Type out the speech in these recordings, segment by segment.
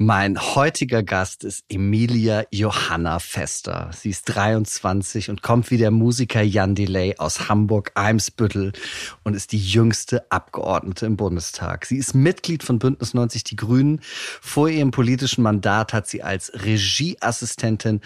Mein heutiger Gast ist Emilia Johanna Fester. Sie ist 23 und kommt wie der Musiker Jan Delay aus Hamburg-Eimsbüttel und ist die jüngste Abgeordnete im Bundestag. Sie ist Mitglied von Bündnis 90 Die Grünen. Vor ihrem politischen Mandat hat sie als Regieassistentin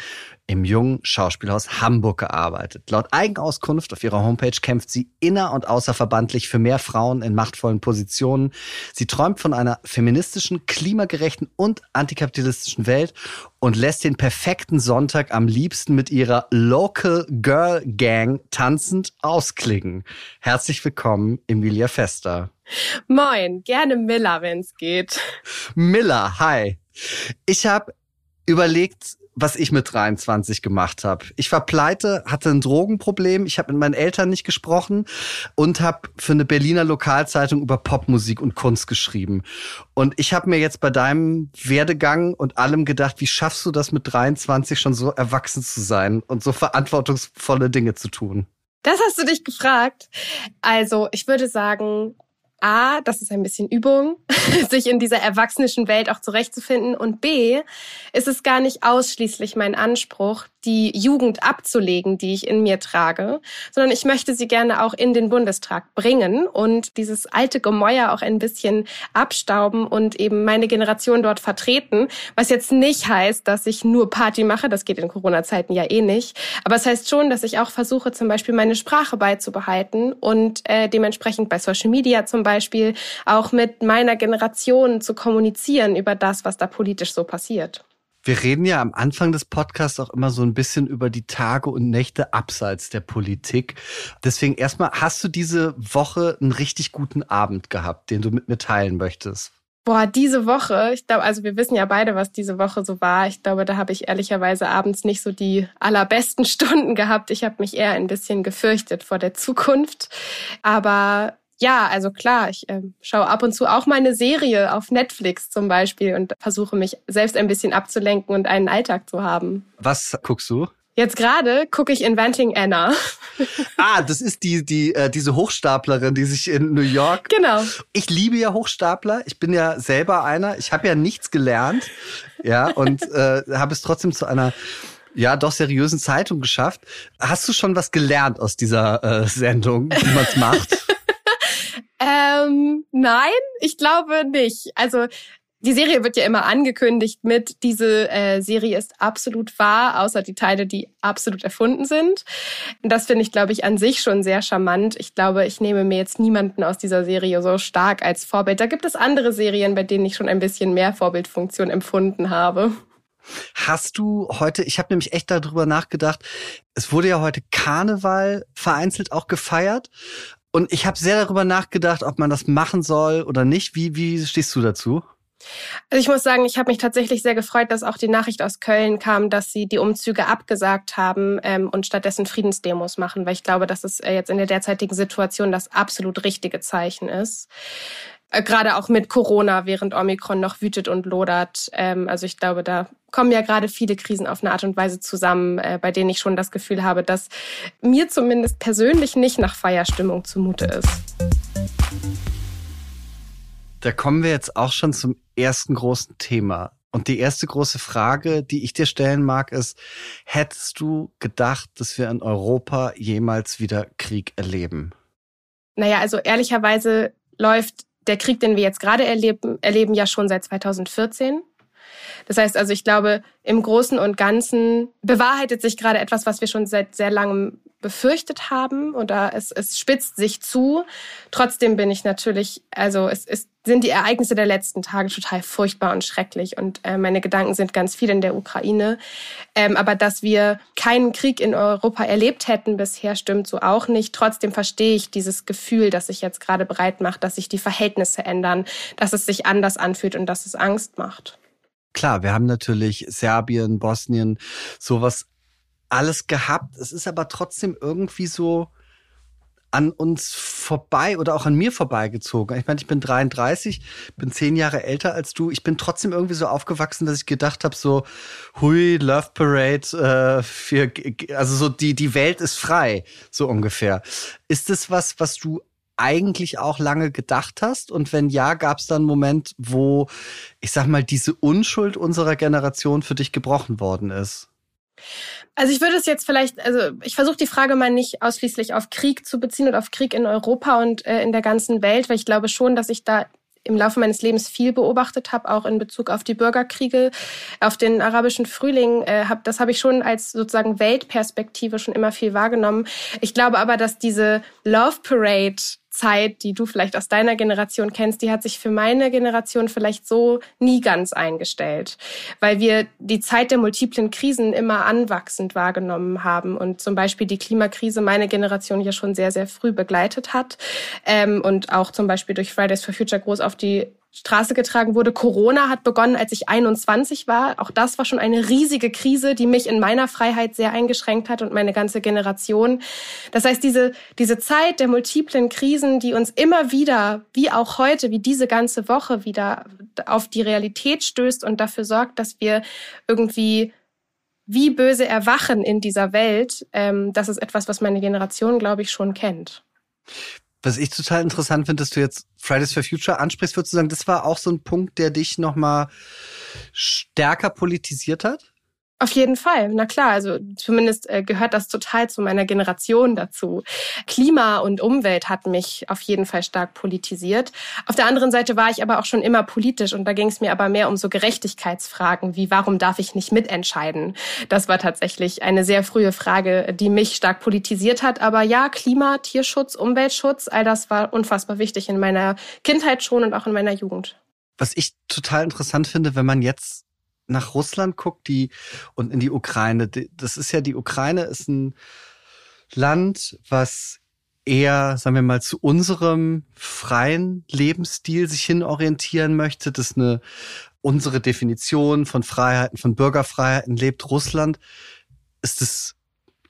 im Jungen Schauspielhaus Hamburg gearbeitet. Laut Eigenauskunft auf ihrer Homepage kämpft sie inner- und außerverbandlich für mehr Frauen in machtvollen Positionen. Sie träumt von einer feministischen, klimagerechten und antikapitalistischen Welt und lässt den perfekten Sonntag am liebsten mit ihrer Local Girl Gang tanzend ausklingen. Herzlich willkommen, Emilia Fester. Moin, gerne Miller, wenn's geht. Miller, hi. Ich habe überlegt, was ich mit 23 gemacht habe. Ich war pleite, hatte ein Drogenproblem, ich habe mit meinen Eltern nicht gesprochen und habe für eine Berliner Lokalzeitung über Popmusik und Kunst geschrieben. Und ich habe mir jetzt bei deinem Werdegang und allem gedacht, wie schaffst du das mit 23 schon so erwachsen zu sein und so verantwortungsvolle Dinge zu tun? Das hast du dich gefragt. Also, ich würde sagen, A, das ist ein bisschen Übung, sich in dieser erwachsenen Welt auch zurechtzufinden. Und B, ist es gar nicht ausschließlich mein Anspruch, die Jugend abzulegen, die ich in mir trage, sondern ich möchte sie gerne auch in den Bundestag bringen und dieses alte Gemäuer auch ein bisschen abstauben und eben meine Generation dort vertreten. Was jetzt nicht heißt, dass ich nur Party mache, das geht in Corona-Zeiten ja eh nicht. Aber es heißt schon, dass ich auch versuche, zum Beispiel meine Sprache beizubehalten und äh, dementsprechend bei Social Media zum Beispiel Beispiel auch mit meiner Generation zu kommunizieren über das, was da politisch so passiert. Wir reden ja am Anfang des Podcasts auch immer so ein bisschen über die Tage und Nächte abseits der Politik. Deswegen erstmal, hast du diese Woche einen richtig guten Abend gehabt, den du mit mir teilen möchtest? Boah, diese Woche, ich glaube, also wir wissen ja beide, was diese Woche so war. Ich glaube, da habe ich ehrlicherweise abends nicht so die allerbesten Stunden gehabt. Ich habe mich eher ein bisschen gefürchtet vor der Zukunft. Aber ja, also klar, ich äh, schaue ab und zu auch meine Serie auf Netflix zum Beispiel und versuche mich selbst ein bisschen abzulenken und einen Alltag zu haben. Was guckst du? Jetzt gerade gucke ich Inventing Anna. ah, das ist die, die, äh, diese Hochstaplerin, die sich in New York. Genau. Ich liebe ja Hochstapler. Ich bin ja selber einer. Ich habe ja nichts gelernt. Ja, und äh, habe es trotzdem zu einer ja, doch seriösen Zeitung geschafft. Hast du schon was gelernt aus dieser äh, Sendung, wie man es macht? Ähm, nein, ich glaube nicht. Also die Serie wird ja immer angekündigt mit, diese äh, Serie ist absolut wahr, außer die Teile, die absolut erfunden sind. Das finde ich, glaube ich, an sich schon sehr charmant. Ich glaube, ich nehme mir jetzt niemanden aus dieser Serie so stark als Vorbild. Da gibt es andere Serien, bei denen ich schon ein bisschen mehr Vorbildfunktion empfunden habe. Hast du heute, ich habe nämlich echt darüber nachgedacht, es wurde ja heute Karneval vereinzelt auch gefeiert. Und ich habe sehr darüber nachgedacht, ob man das machen soll oder nicht. Wie, wie stehst du dazu? Also ich muss sagen, ich habe mich tatsächlich sehr gefreut, dass auch die Nachricht aus Köln kam, dass sie die Umzüge abgesagt haben ähm, und stattdessen Friedensdemos machen, weil ich glaube, dass es äh, jetzt in der derzeitigen Situation das absolut richtige Zeichen ist. Äh, gerade auch mit Corona, während Omikron noch wütet und lodert. Ähm, also ich glaube, da kommen ja gerade viele Krisen auf eine Art und Weise zusammen, äh, bei denen ich schon das Gefühl habe, dass mir zumindest persönlich nicht nach Feierstimmung zumute ist. Da kommen wir jetzt auch schon zum ersten großen Thema. Und die erste große Frage, die ich dir stellen mag, ist, hättest du gedacht, dass wir in Europa jemals wieder Krieg erleben? Naja, also ehrlicherweise läuft der Krieg, den wir jetzt gerade erleben, erleben ja schon seit 2014. Das heißt also, ich glaube, im Großen und Ganzen bewahrheitet sich gerade etwas, was wir schon seit sehr langem befürchtet haben oder es, es spitzt sich zu. Trotzdem bin ich natürlich, also es, es sind die Ereignisse der letzten Tage total furchtbar und schrecklich und äh, meine Gedanken sind ganz viel in der Ukraine. Ähm, aber dass wir keinen Krieg in Europa erlebt hätten bisher, stimmt so auch nicht. Trotzdem verstehe ich dieses Gefühl, das sich jetzt gerade bereit macht, dass sich die Verhältnisse ändern, dass es sich anders anfühlt und dass es Angst macht. Klar, wir haben natürlich Serbien, Bosnien, sowas alles gehabt. Es ist aber trotzdem irgendwie so an uns vorbei oder auch an mir vorbeigezogen. Ich meine, ich bin 33, bin zehn Jahre älter als du. Ich bin trotzdem irgendwie so aufgewachsen, dass ich gedacht habe, so, hui, Love Parade, äh, für, also so die, die Welt ist frei, so ungefähr. Ist das was, was du eigentlich auch lange gedacht hast? Und wenn ja, gab es dann einen Moment, wo, ich sag mal, diese Unschuld unserer Generation für dich gebrochen worden ist? Also ich würde es jetzt vielleicht, also ich versuche die Frage mal nicht ausschließlich auf Krieg zu beziehen und auf Krieg in Europa und äh, in der ganzen Welt, weil ich glaube schon, dass ich da im Laufe meines Lebens viel beobachtet habe, auch in Bezug auf die Bürgerkriege, auf den arabischen Frühling. Äh, hab, das habe ich schon als sozusagen Weltperspektive schon immer viel wahrgenommen. Ich glaube aber, dass diese Love Parade Zeit, die du vielleicht aus deiner Generation kennst, die hat sich für meine Generation vielleicht so nie ganz eingestellt, weil wir die Zeit der multiplen Krisen immer anwachsend wahrgenommen haben und zum Beispiel die Klimakrise meine Generation ja schon sehr, sehr früh begleitet hat ähm, und auch zum Beispiel durch Fridays for Future groß auf die Straße getragen wurde. Corona hat begonnen, als ich 21 war. Auch das war schon eine riesige Krise, die mich in meiner Freiheit sehr eingeschränkt hat und meine ganze Generation. Das heißt, diese, diese Zeit der multiplen Krisen, die uns immer wieder, wie auch heute, wie diese ganze Woche wieder auf die Realität stößt und dafür sorgt, dass wir irgendwie wie böse erwachen in dieser Welt, ähm, das ist etwas, was meine Generation, glaube ich, schon kennt. Was ich total interessant finde, dass du jetzt Fridays for Future ansprichst, würdest du sagen, das war auch so ein Punkt, der dich nochmal stärker politisiert hat? Auf jeden Fall, na klar. Also zumindest äh, gehört das total zu meiner Generation dazu. Klima und Umwelt hat mich auf jeden Fall stark politisiert. Auf der anderen Seite war ich aber auch schon immer politisch und da ging es mir aber mehr um so Gerechtigkeitsfragen wie warum darf ich nicht mitentscheiden? Das war tatsächlich eine sehr frühe Frage, die mich stark politisiert hat. Aber ja, Klima, Tierschutz, Umweltschutz, all das war unfassbar wichtig in meiner Kindheit schon und auch in meiner Jugend. Was ich total interessant finde, wenn man jetzt nach Russland guckt, die und in die Ukraine, das ist ja die Ukraine ist ein Land, was eher, sagen wir mal, zu unserem freien Lebensstil sich hin orientieren möchte. Das eine unsere Definition von Freiheiten, von Bürgerfreiheiten lebt Russland. Ist es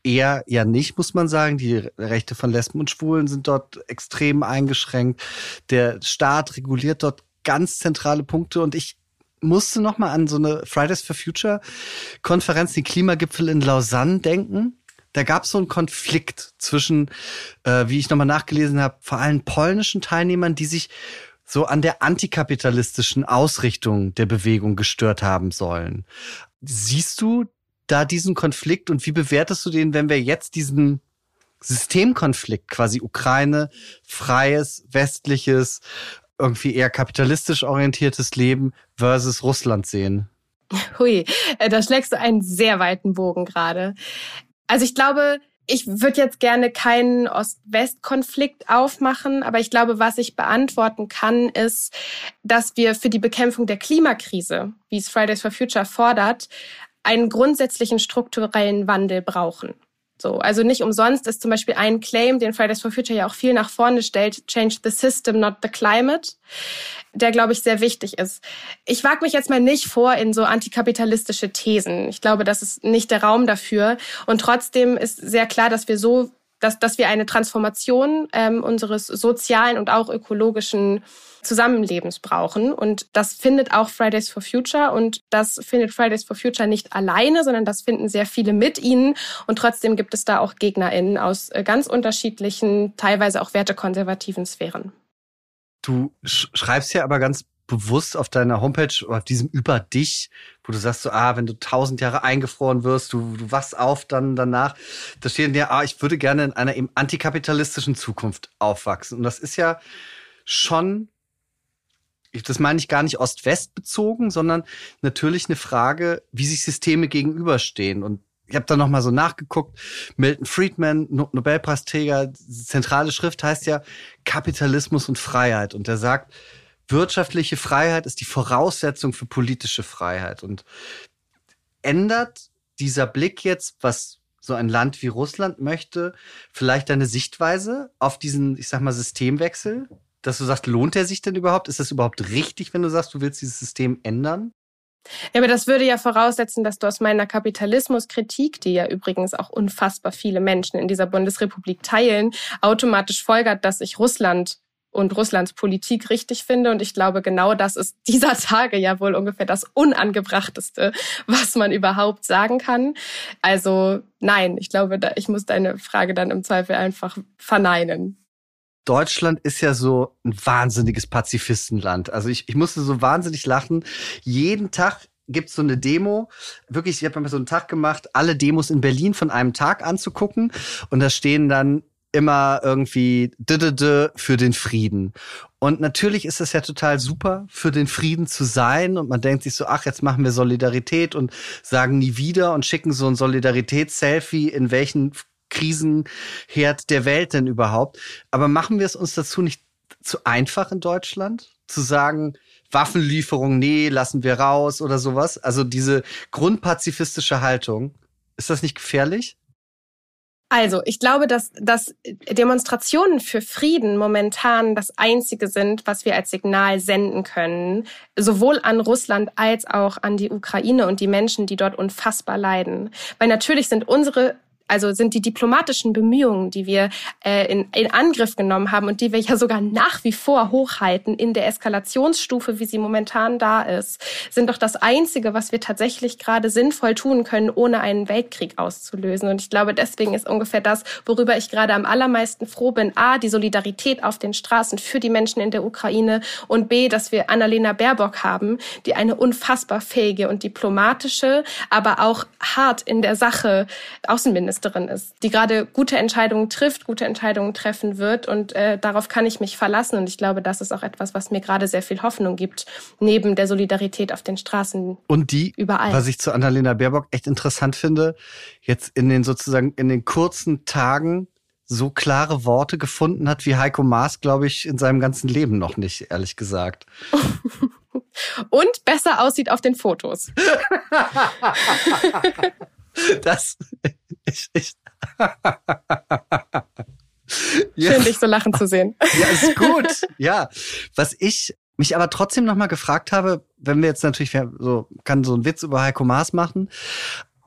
eher ja nicht, muss man sagen. Die Rechte von Lesben und Schwulen sind dort extrem eingeschränkt. Der Staat reguliert dort ganz zentrale Punkte und ich musste noch mal an so eine Fridays for Future Konferenz, den Klimagipfel in Lausanne denken. Da gab es so einen Konflikt zwischen, äh, wie ich nochmal nachgelesen habe, vor allem polnischen Teilnehmern, die sich so an der antikapitalistischen Ausrichtung der Bewegung gestört haben sollen. Siehst du da diesen Konflikt und wie bewertest du den, wenn wir jetzt diesen Systemkonflikt quasi Ukraine, freies, westliches, irgendwie eher kapitalistisch orientiertes Leben versus Russland sehen? Hui, äh, da schlägst du einen sehr weiten Bogen gerade. Also ich glaube, ich würde jetzt gerne keinen Ost-West-Konflikt aufmachen, aber ich glaube, was ich beantworten kann, ist, dass wir für die Bekämpfung der Klimakrise, wie es Fridays for Future fordert, einen grundsätzlichen strukturellen Wandel brauchen. So, also nicht umsonst ist zum Beispiel ein Claim, den Fridays for Future ja auch viel nach vorne stellt, change the system, not the climate, der, glaube ich, sehr wichtig ist. Ich wage mich jetzt mal nicht vor in so antikapitalistische Thesen. Ich glaube, das ist nicht der Raum dafür. Und trotzdem ist sehr klar, dass wir so, dass, dass wir eine Transformation ähm, unseres sozialen und auch ökologischen Zusammenlebens brauchen. Und das findet auch Fridays for Future. Und das findet Fridays for Future nicht alleine, sondern das finden sehr viele mit ihnen. Und trotzdem gibt es da auch GegnerInnen aus äh, ganz unterschiedlichen, teilweise auch wertekonservativen Sphären. Du schreibst ja aber ganz bewusst auf deiner Homepage auf diesem über dich, wo du sagst so, ah, wenn du tausend Jahre eingefroren wirst, du, du wachst auf dann danach, da steht ja, ah, ich würde gerne in einer eben antikapitalistischen Zukunft aufwachsen. Und das ist ja schon das meine ich gar nicht Ost-West bezogen, sondern natürlich eine Frage, wie sich Systeme gegenüberstehen. Und ich habe da noch mal so nachgeguckt. Milton Friedman, Nobelpreisträger, zentrale Schrift heißt ja Kapitalismus und Freiheit. Und er sagt, wirtschaftliche Freiheit ist die Voraussetzung für politische Freiheit. Und ändert dieser Blick jetzt, was so ein Land wie Russland möchte, vielleicht deine Sichtweise auf diesen, ich sag mal, Systemwechsel? dass du sagst, lohnt er sich denn überhaupt? Ist das überhaupt richtig, wenn du sagst, du willst dieses System ändern? Ja, aber das würde ja voraussetzen, dass du aus meiner Kapitalismuskritik, die ja übrigens auch unfassbar viele Menschen in dieser Bundesrepublik teilen, automatisch folgert, dass ich Russland und Russlands Politik richtig finde. Und ich glaube, genau das ist dieser Tage ja wohl ungefähr das Unangebrachteste, was man überhaupt sagen kann. Also nein, ich glaube, ich muss deine Frage dann im Zweifel einfach verneinen. Deutschland ist ja so ein wahnsinniges Pazifistenland. Also ich, ich musste so wahnsinnig lachen. Jeden Tag gibt's so eine Demo. Wirklich, ich habe mir so einen Tag gemacht, alle Demos in Berlin von einem Tag anzugucken. Und da stehen dann immer irgendwie für den Frieden. Und natürlich ist es ja total super, für den Frieden zu sein. Und man denkt sich so, ach, jetzt machen wir Solidarität und sagen nie wieder und schicken so ein Solidaritäts-Selfie, in welchen Krisenherd der Welt denn überhaupt. Aber machen wir es uns dazu nicht zu einfach in Deutschland? Zu sagen, Waffenlieferung, nee, lassen wir raus oder sowas. Also diese grundpazifistische Haltung. Ist das nicht gefährlich? Also, ich glaube, dass, dass Demonstrationen für Frieden momentan das Einzige sind, was wir als Signal senden können, sowohl an Russland als auch an die Ukraine und die Menschen, die dort unfassbar leiden. Weil natürlich sind unsere also sind die diplomatischen Bemühungen, die wir äh, in, in Angriff genommen haben und die wir ja sogar nach wie vor hochhalten in der Eskalationsstufe, wie sie momentan da ist, sind doch das Einzige, was wir tatsächlich gerade sinnvoll tun können, ohne einen Weltkrieg auszulösen. Und ich glaube, deswegen ist ungefähr das, worüber ich gerade am allermeisten froh bin, a, die Solidarität auf den Straßen für die Menschen in der Ukraine und b, dass wir Annalena Baerbock haben, die eine unfassbar fähige und diplomatische, aber auch hart in der Sache Außenministerin Ministerin ist, die gerade gute Entscheidungen trifft, gute Entscheidungen treffen wird. Und äh, darauf kann ich mich verlassen. Und ich glaube, das ist auch etwas, was mir gerade sehr viel Hoffnung gibt, neben der Solidarität auf den Straßen. Und die, überall. was ich zu Annalena Baerbock echt interessant finde, jetzt in den sozusagen in den kurzen Tagen so klare Worte gefunden hat wie Heiko Maas, glaube ich, in seinem ganzen Leben noch nicht, ehrlich gesagt. Und besser aussieht auf den Fotos. Das ich, ich. Schön, dich so lachen zu sehen. Ja, ist gut. Ja. Was ich mich aber trotzdem nochmal gefragt habe, wenn wir jetzt natürlich so, kann so einen Witz über Heiko Maas machen,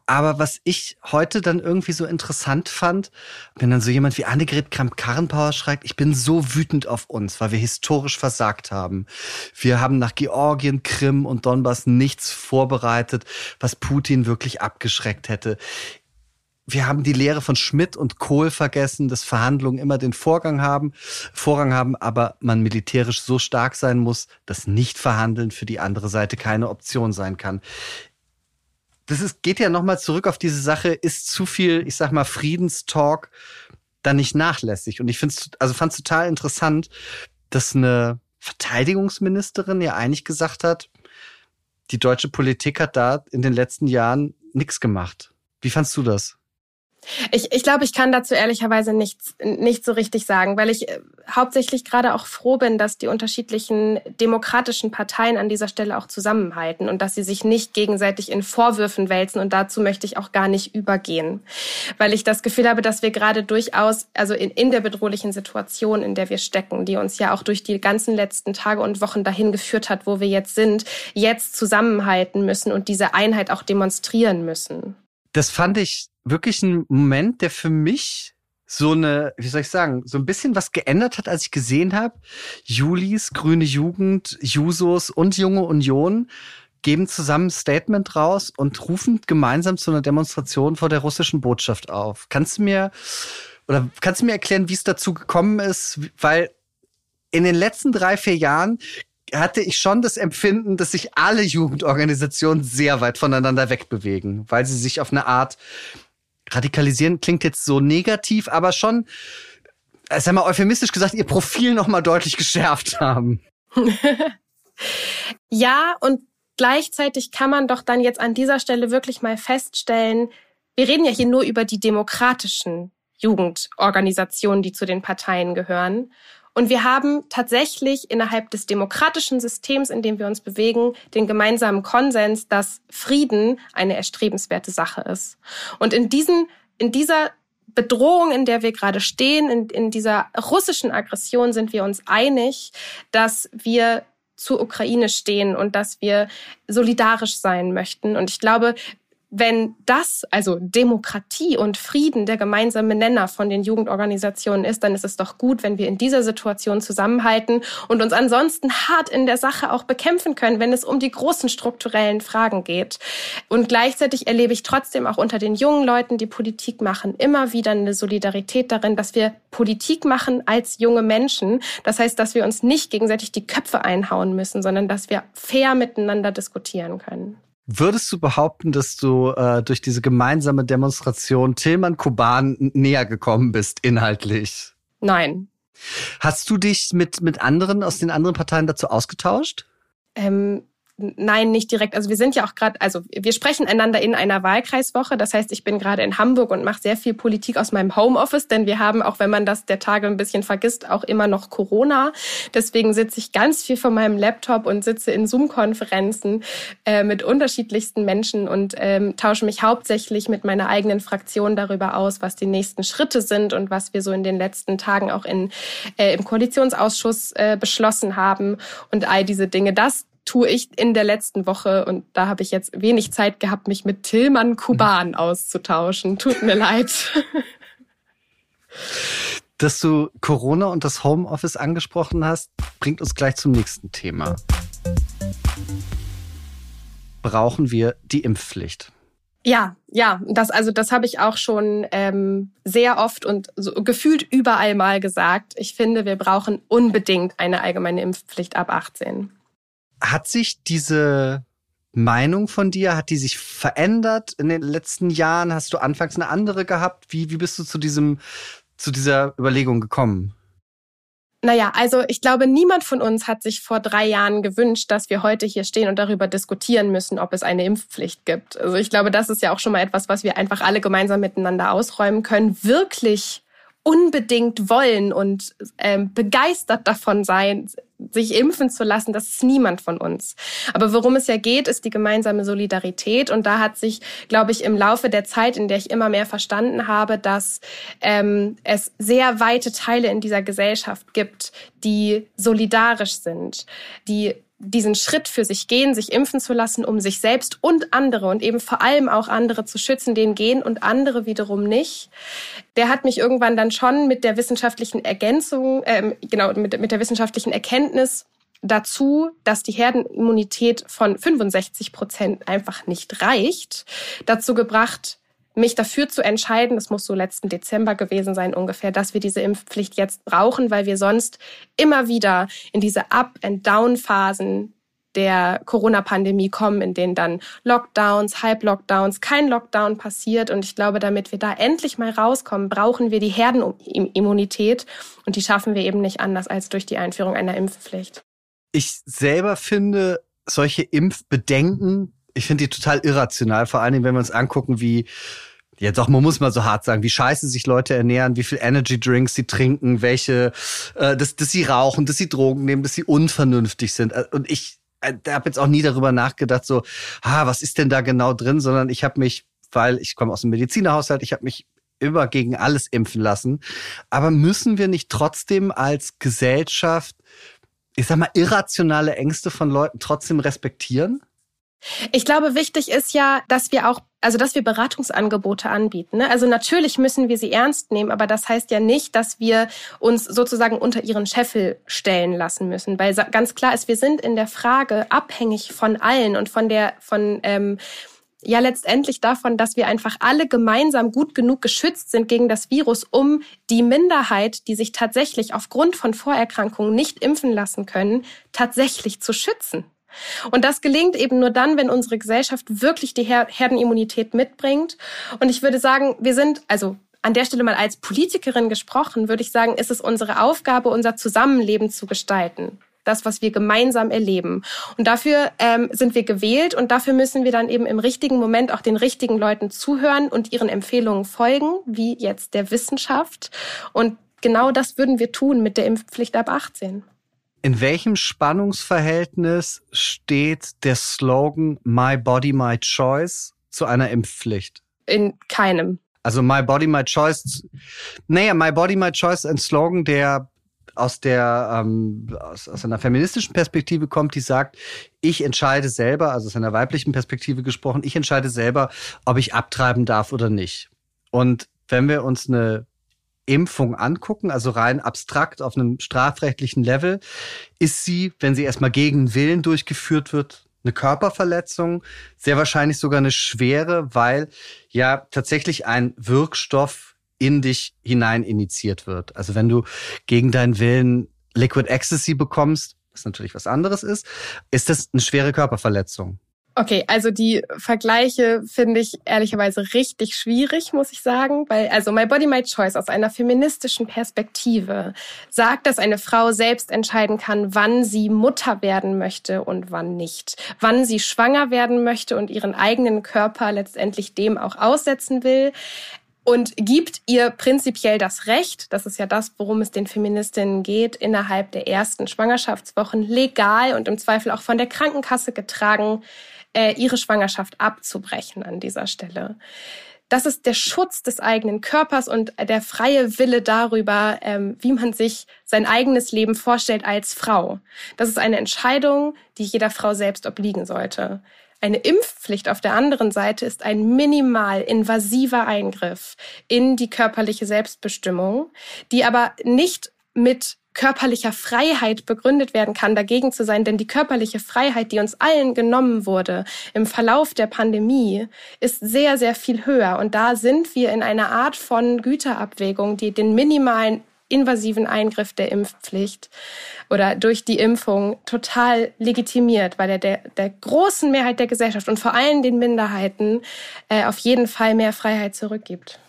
aber was ich heute dann irgendwie so interessant fand, wenn dann so jemand wie Annegret Kramp-Karrenbauer schreibt, ich bin so wütend auf uns, weil wir historisch versagt haben. Wir haben nach Georgien, Krim und Donbass nichts vorbereitet, was Putin wirklich abgeschreckt hätte wir haben die Lehre von Schmidt und Kohl vergessen, dass Verhandlungen immer den Vorgang haben, Vorrang haben, aber man militärisch so stark sein muss, dass nicht verhandeln für die andere Seite keine Option sein kann. Das ist, geht ja nochmal zurück auf diese Sache, ist zu viel, ich sag mal, Friedenstalk dann nicht nachlässig. Und ich finde es, also fand es total interessant, dass eine Verteidigungsministerin ja eigentlich gesagt hat, die deutsche Politik hat da in den letzten Jahren nichts gemacht. Wie fandst du das? Ich, ich glaube, ich kann dazu ehrlicherweise nichts, nicht so richtig sagen, weil ich äh, hauptsächlich gerade auch froh bin, dass die unterschiedlichen demokratischen Parteien an dieser Stelle auch zusammenhalten und dass sie sich nicht gegenseitig in Vorwürfen wälzen. Und dazu möchte ich auch gar nicht übergehen, weil ich das Gefühl habe, dass wir gerade durchaus, also in, in der bedrohlichen Situation, in der wir stecken, die uns ja auch durch die ganzen letzten Tage und Wochen dahin geführt hat, wo wir jetzt sind, jetzt zusammenhalten müssen und diese Einheit auch demonstrieren müssen. Das fand ich wirklich ein Moment, der für mich so eine, wie soll ich sagen, so ein bisschen was geändert hat, als ich gesehen habe, Julis, Grüne Jugend, Jusos und Junge Union geben zusammen ein Statement raus und rufen gemeinsam zu einer Demonstration vor der russischen Botschaft auf. Kannst du mir oder kannst du mir erklären, wie es dazu gekommen ist? Weil in den letzten drei, vier Jahren hatte ich schon das Empfinden, dass sich alle Jugendorganisationen sehr weit voneinander wegbewegen, weil sie sich auf eine Art radikalisieren klingt jetzt so negativ, aber schon, äh, sag mal euphemistisch gesagt, ihr Profil noch mal deutlich geschärft haben. ja, und gleichzeitig kann man doch dann jetzt an dieser Stelle wirklich mal feststellen, wir reden ja hier nur über die demokratischen Jugendorganisationen, die zu den Parteien gehören. Und wir haben tatsächlich innerhalb des demokratischen Systems, in dem wir uns bewegen, den gemeinsamen Konsens, dass Frieden eine erstrebenswerte Sache ist. Und in diesen, in dieser Bedrohung, in der wir gerade stehen, in, in dieser russischen Aggression sind wir uns einig, dass wir zur Ukraine stehen und dass wir solidarisch sein möchten. Und ich glaube, wenn das, also Demokratie und Frieden, der gemeinsame Nenner von den Jugendorganisationen ist, dann ist es doch gut, wenn wir in dieser Situation zusammenhalten und uns ansonsten hart in der Sache auch bekämpfen können, wenn es um die großen strukturellen Fragen geht. Und gleichzeitig erlebe ich trotzdem auch unter den jungen Leuten, die Politik machen, immer wieder eine Solidarität darin, dass wir Politik machen als junge Menschen. Das heißt, dass wir uns nicht gegenseitig die Köpfe einhauen müssen, sondern dass wir fair miteinander diskutieren können. Würdest du behaupten, dass du äh, durch diese gemeinsame Demonstration Tillmann Kuban näher gekommen bist, inhaltlich? Nein. Hast du dich mit, mit anderen aus den anderen Parteien dazu ausgetauscht? Ähm, Nein, nicht direkt. Also wir sind ja auch gerade, also wir sprechen einander in einer Wahlkreiswoche. Das heißt, ich bin gerade in Hamburg und mache sehr viel Politik aus meinem Homeoffice, denn wir haben, auch wenn man das der Tage ein bisschen vergisst, auch immer noch Corona. Deswegen sitze ich ganz viel vor meinem Laptop und sitze in Zoom-Konferenzen äh, mit unterschiedlichsten Menschen und ähm, tausche mich hauptsächlich mit meiner eigenen Fraktion darüber aus, was die nächsten Schritte sind und was wir so in den letzten Tagen auch in, äh, im Koalitionsausschuss äh, beschlossen haben und all diese Dinge. Das tue ich in der letzten Woche und da habe ich jetzt wenig Zeit gehabt, mich mit Tillmann Kuban mhm. auszutauschen. Tut mir leid. Dass du Corona und das Homeoffice angesprochen hast, bringt uns gleich zum nächsten Thema. Brauchen wir die Impfpflicht? Ja, ja, das also das habe ich auch schon ähm, sehr oft und so gefühlt überall mal gesagt. Ich finde, wir brauchen unbedingt eine allgemeine Impfpflicht ab 18. Hat sich diese Meinung von dir, hat die sich verändert in den letzten Jahren? Hast du anfangs eine andere gehabt? Wie, wie bist du zu diesem, zu dieser Überlegung gekommen? Naja, also ich glaube, niemand von uns hat sich vor drei Jahren gewünscht, dass wir heute hier stehen und darüber diskutieren müssen, ob es eine Impfpflicht gibt. Also ich glaube, das ist ja auch schon mal etwas, was wir einfach alle gemeinsam miteinander ausräumen können. Wirklich unbedingt wollen und ähm, begeistert davon sein, sich impfen zu lassen, das ist niemand von uns. Aber worum es ja geht, ist die gemeinsame Solidarität. Und da hat sich, glaube ich, im Laufe der Zeit, in der ich immer mehr verstanden habe, dass ähm, es sehr weite Teile in dieser Gesellschaft gibt, die solidarisch sind, die diesen Schritt für sich gehen, sich impfen zu lassen, um sich selbst und andere und eben vor allem auch andere zu schützen, den gehen und andere wiederum nicht. Der hat mich irgendwann dann schon mit der wissenschaftlichen Ergänzung, äh, genau, mit, mit der wissenschaftlichen Erkenntnis dazu, dass die Herdenimmunität von 65 Prozent einfach nicht reicht, dazu gebracht, mich dafür zu entscheiden, das muss so letzten Dezember gewesen sein ungefähr, dass wir diese Impfpflicht jetzt brauchen, weil wir sonst immer wieder in diese Up-and-Down-Phasen der Corona-Pandemie kommen, in denen dann Lockdowns, Halb-Lockdowns, kein Lockdown passiert. Und ich glaube, damit wir da endlich mal rauskommen, brauchen wir die Herdenimmunität. Und die schaffen wir eben nicht anders als durch die Einführung einer Impfpflicht. Ich selber finde solche Impfbedenken ich finde die total irrational, vor allen Dingen, wenn wir uns angucken, wie ja, doch, man muss mal so hart sagen, wie scheiße sich Leute ernähren, wie viel Energy Drinks sie trinken, welche, äh, dass, dass sie rauchen, dass sie Drogen nehmen, dass sie unvernünftig sind. Äh, und ich äh, habe jetzt auch nie darüber nachgedacht, so, ah, was ist denn da genau drin, sondern ich habe mich, weil ich komme aus dem Medizinerhaushalt, ich habe mich immer gegen alles impfen lassen. Aber müssen wir nicht trotzdem als Gesellschaft, ich sag mal, irrationale Ängste von Leuten trotzdem respektieren? Ich glaube, wichtig ist ja, dass wir auch, also dass wir Beratungsangebote anbieten. Ne? Also natürlich müssen wir sie ernst nehmen, aber das heißt ja nicht, dass wir uns sozusagen unter ihren Scheffel stellen lassen müssen. Weil ganz klar ist, wir sind in der Frage abhängig von allen und von der, von ähm, ja letztendlich davon, dass wir einfach alle gemeinsam gut genug geschützt sind gegen das Virus, um die Minderheit, die sich tatsächlich aufgrund von Vorerkrankungen nicht impfen lassen können, tatsächlich zu schützen. Und das gelingt eben nur dann, wenn unsere Gesellschaft wirklich die Herdenimmunität mitbringt. Und ich würde sagen, wir sind, also an der Stelle mal als Politikerin gesprochen, würde ich sagen, ist es unsere Aufgabe, unser Zusammenleben zu gestalten. Das, was wir gemeinsam erleben. Und dafür ähm, sind wir gewählt und dafür müssen wir dann eben im richtigen Moment auch den richtigen Leuten zuhören und ihren Empfehlungen folgen, wie jetzt der Wissenschaft. Und genau das würden wir tun mit der Impfpflicht ab 18. In welchem Spannungsverhältnis steht der Slogan My Body, My Choice zu einer Impfpflicht? In keinem. Also My Body, My Choice. Naja, My Body, My Choice ist ein Slogan, der aus der ähm, aus, aus einer feministischen Perspektive kommt, die sagt, ich entscheide selber, also aus einer weiblichen Perspektive gesprochen, ich entscheide selber, ob ich abtreiben darf oder nicht. Und wenn wir uns eine Impfung angucken, also rein abstrakt auf einem strafrechtlichen Level, ist sie, wenn sie erstmal gegen Willen durchgeführt wird, eine Körperverletzung, sehr wahrscheinlich sogar eine schwere, weil ja tatsächlich ein Wirkstoff in dich hinein initiiert wird. Also wenn du gegen deinen Willen Liquid Ecstasy bekommst, was natürlich was anderes ist, ist das eine schwere Körperverletzung. Okay, also die Vergleiche finde ich ehrlicherweise richtig schwierig, muss ich sagen, weil also My Body My Choice aus einer feministischen Perspektive sagt, dass eine Frau selbst entscheiden kann, wann sie Mutter werden möchte und wann nicht, wann sie schwanger werden möchte und ihren eigenen Körper letztendlich dem auch aussetzen will und gibt ihr prinzipiell das Recht, das ist ja das, worum es den Feministinnen geht, innerhalb der ersten Schwangerschaftswochen legal und im Zweifel auch von der Krankenkasse getragen, äh, ihre Schwangerschaft abzubrechen an dieser Stelle. Das ist der Schutz des eigenen Körpers und der freie Wille darüber, ähm, wie man sich sein eigenes Leben vorstellt als Frau. Das ist eine Entscheidung, die jeder Frau selbst obliegen sollte. Eine Impfpflicht auf der anderen Seite ist ein minimal invasiver Eingriff in die körperliche Selbstbestimmung, die aber nicht mit körperlicher Freiheit begründet werden kann, dagegen zu sein. Denn die körperliche Freiheit, die uns allen genommen wurde im Verlauf der Pandemie, ist sehr, sehr viel höher. Und da sind wir in einer Art von Güterabwägung, die den minimalen invasiven Eingriff der Impfpflicht oder durch die Impfung total legitimiert, weil er der, der großen Mehrheit der Gesellschaft und vor allem den Minderheiten äh, auf jeden Fall mehr Freiheit zurückgibt.